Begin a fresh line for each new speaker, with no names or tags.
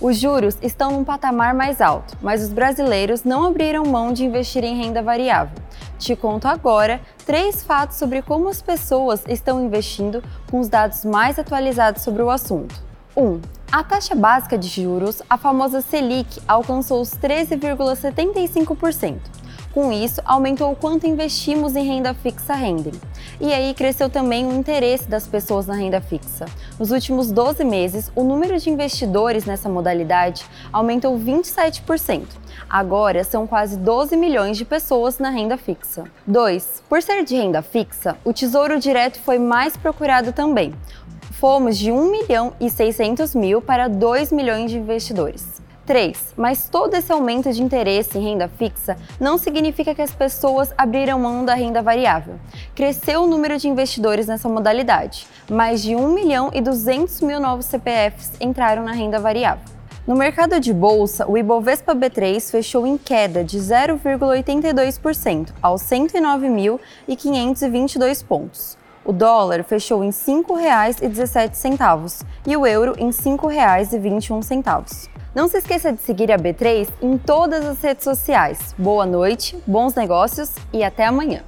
Os juros estão num patamar mais alto, mas os brasileiros não abriram mão de investir em renda variável. Te conto agora três fatos sobre como as pessoas estão investindo com os dados mais atualizados sobre o assunto. 1. Um, a taxa básica de juros, a famosa Selic, alcançou os 13,75%. Com isso, aumentou o quanto investimos em renda fixa rendem. E aí cresceu também o interesse das pessoas na renda fixa. Nos últimos 12 meses, o número de investidores nessa modalidade aumentou 27%. Agora são quase 12 milhões de pessoas na renda fixa. 2. Por ser de renda fixa, o Tesouro Direto foi mais procurado também. Fomos de 1 milhão e 600 mil para 2 milhões de investidores. 3. Mas todo esse aumento de interesse em renda fixa não significa que as pessoas abriram mão da renda variável. Cresceu o número de investidores nessa modalidade. Mais de 1 milhão e 200 mil novos CPFs entraram na renda variável. No mercado de bolsa, o Ibovespa B3 fechou em queda de 0,82% aos 109.522 pontos. O dólar fechou em R$ 5,17 e o euro em R$ 5,21. Não se esqueça de seguir a B3 em todas as redes sociais. Boa noite, bons negócios e até amanhã!